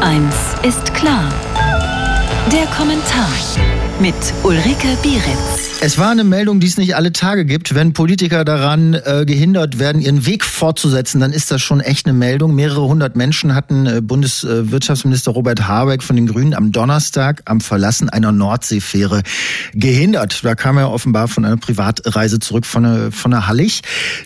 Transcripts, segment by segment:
Eins ist klar. Der Kommentar mit Ulrike Bieritz. Es war eine Meldung, die es nicht alle Tage gibt. Wenn Politiker daran äh, gehindert werden, ihren Weg fortzusetzen, dann ist das schon echt eine Meldung. Mehrere hundert Menschen hatten äh, Bundeswirtschaftsminister Robert Habeck von den Grünen am Donnerstag am Verlassen einer Nordseefähre gehindert. Da kam er offenbar von einer Privatreise zurück von der, von der Hallig.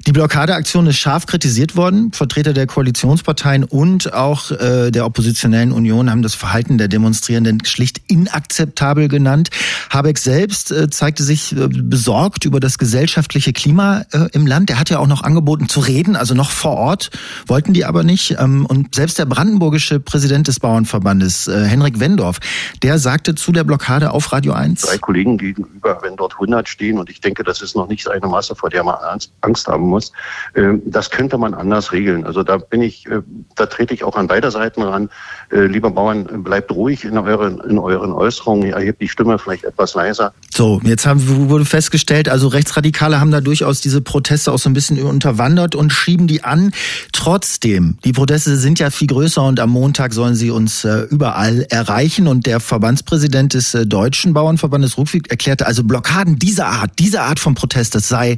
Die Blockadeaktion ist scharf kritisiert worden. Vertreter der Koalitionsparteien und auch äh, der oppositionellen Union haben das Verhalten der Demonstrierenden schlicht inakzeptabel genannt. Habeck selbst äh, zeigte sich äh, besorgt über das gesellschaftliche Klima äh, im Land. Er hat ja auch noch angeboten zu reden, also noch vor Ort, wollten die aber nicht. Ähm, und selbst der brandenburgische Präsident des Bauernverbandes, äh, Henrik Wendorf, der sagte zu der Blockade auf Radio 1. Drei Kollegen gegenüber, wenn dort 100 stehen, und ich denke, das ist noch nicht eine Masse, vor der man Angst haben muss, ähm, das könnte man anders regeln. Also da bin ich, da trete ich auch an beider Seiten ran. Lieber Bauern, bleibt ruhig in euren, in euren Äußerungen, erhebt die Stimme vielleicht etwas leiser. So, jetzt haben wurde festgestellt, also Rechtsradikale haben da durchaus diese Proteste auch so ein bisschen unterwandert und schieben die an. Trotzdem, die Proteste sind ja viel größer und am Montag sollen sie uns äh, überall erreichen. Und der Verbandspräsident des äh, Deutschen Bauernverbandes Rufwig erklärte also Blockaden dieser Art, diese Art von Protest, das sei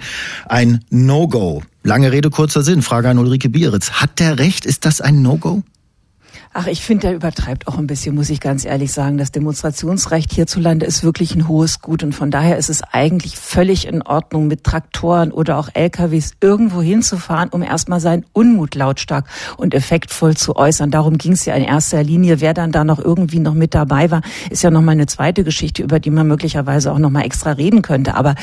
ein No-Go. Lange Rede, kurzer Sinn. Frage an Ulrike Bieritz. Hat der Recht? Ist das ein No-Go? Ach, ich finde, der übertreibt auch ein bisschen, muss ich ganz ehrlich sagen. Das Demonstrationsrecht hierzulande ist wirklich ein hohes Gut und von daher ist es eigentlich völlig in Ordnung, mit Traktoren oder auch LKWs irgendwo hinzufahren, um erstmal seinen Unmut lautstark und effektvoll zu äußern. Darum ging es ja in erster Linie. Wer dann da noch irgendwie noch mit dabei war, ist ja nochmal eine zweite Geschichte, über die man möglicherweise auch nochmal extra reden könnte. Aber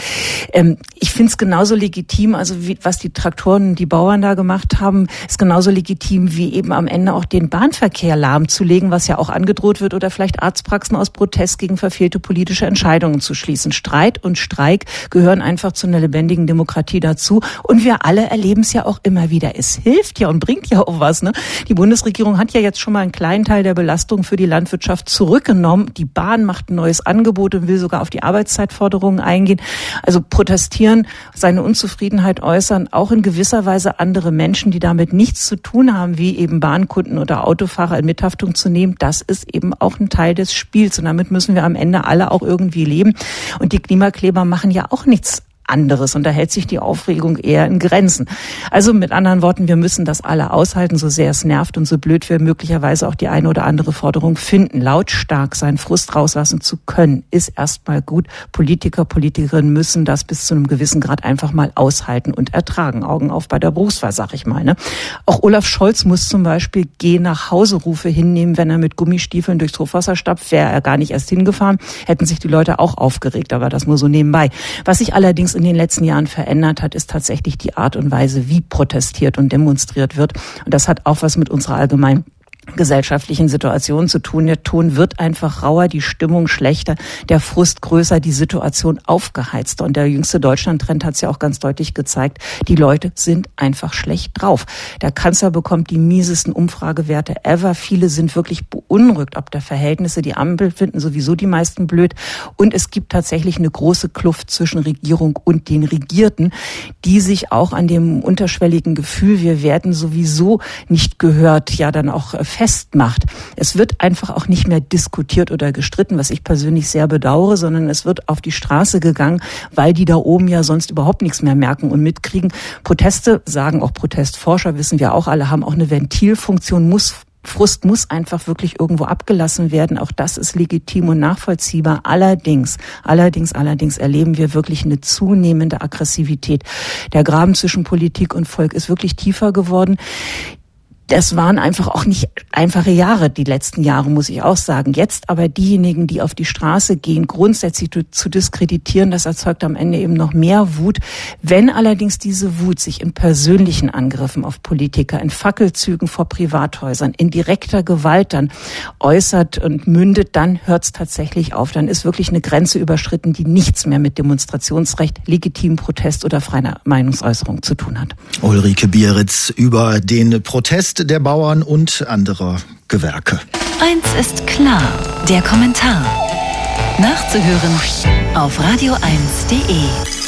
ähm, ich finde es genauso legitim, also wie, was die Traktoren und die Bauern da gemacht haben, ist genauso legitim wie eben am Ende auch den Bahnverkehr Verkehr lahmzulegen, was ja auch angedroht wird, oder vielleicht Arztpraxen aus Protest gegen verfehlte politische Entscheidungen zu schließen. Streit und Streik gehören einfach zu einer lebendigen Demokratie dazu. Und wir alle erleben es ja auch immer wieder. Es hilft ja und bringt ja auch was. Ne? Die Bundesregierung hat ja jetzt schon mal einen kleinen Teil der Belastung für die Landwirtschaft zurückgenommen. Die Bahn macht ein neues Angebot und will sogar auf die Arbeitszeitforderungen eingehen. Also protestieren, seine Unzufriedenheit äußern, auch in gewisser Weise andere Menschen, die damit nichts zu tun haben, wie eben Bahnkunden oder Autofahrer Fahrer in Mithaftung zu nehmen, das ist eben auch ein Teil des Spiels. Und damit müssen wir am Ende alle auch irgendwie leben. Und die Klimakleber machen ja auch nichts anderes. Und da hält sich die Aufregung eher in Grenzen. Also mit anderen Worten, wir müssen das alle aushalten, so sehr es nervt und so blöd wir möglicherweise auch die eine oder andere Forderung finden. Lautstark seinen Frust rauslassen zu können, ist erstmal gut. Politiker, Politikerinnen müssen das bis zu einem gewissen Grad einfach mal aushalten und ertragen. Augen auf bei der Berufswahl, sag ich mal. Ne? Auch Olaf Scholz muss zum Beispiel Geh nach Hause Rufe hinnehmen, wenn er mit Gummistiefeln durchs Hochwasser stapft. Wäre er gar nicht erst hingefahren, hätten sich die Leute auch aufgeregt, aber das nur so nebenbei. Was sich allerdings in den letzten Jahren verändert hat, ist tatsächlich die Art und Weise, wie protestiert und demonstriert wird. Und das hat auch was mit unserer allgemeinen gesellschaftlichen Situation zu tun. Der Ton wird einfach rauer, die Stimmung schlechter, der Frust größer, die Situation aufgeheizter. Und der jüngste Deutschland-Trend hat es ja auch ganz deutlich gezeigt, die Leute sind einfach schlecht drauf. Der Kanzler bekommt die miesesten Umfragewerte ever. Viele sind wirklich beunruhigt ob der Verhältnisse. Die Ampel finden sowieso die meisten blöd. Und es gibt tatsächlich eine große Kluft zwischen Regierung und den Regierten, die sich auch an dem unterschwelligen Gefühl, wir werden sowieso nicht gehört, ja dann auch festmacht. Es wird einfach auch nicht mehr diskutiert oder gestritten, was ich persönlich sehr bedauere, sondern es wird auf die Straße gegangen, weil die da oben ja sonst überhaupt nichts mehr merken und mitkriegen. Proteste, sagen auch Protestforscher, wissen wir auch alle, haben auch eine Ventilfunktion, muss Frust muss einfach wirklich irgendwo abgelassen werden. Auch das ist legitim und nachvollziehbar. Allerdings, allerdings, allerdings erleben wir wirklich eine zunehmende Aggressivität. Der Graben zwischen Politik und Volk ist wirklich tiefer geworden das waren einfach auch nicht einfache Jahre, die letzten Jahre, muss ich auch sagen. Jetzt aber diejenigen, die auf die Straße gehen, grundsätzlich zu diskreditieren, das erzeugt am Ende eben noch mehr Wut. Wenn allerdings diese Wut sich in persönlichen Angriffen auf Politiker, in Fackelzügen vor Privathäusern, in direkter Gewalt dann äußert und mündet, dann hört es tatsächlich auf. Dann ist wirklich eine Grenze überschritten, die nichts mehr mit Demonstrationsrecht, legitimen Protest oder freier Meinungsäußerung zu tun hat. Ulrike Bieritz über den Protest der Bauern und anderer Gewerke. Eins ist klar, der Kommentar. Nachzuhören auf radio1.de.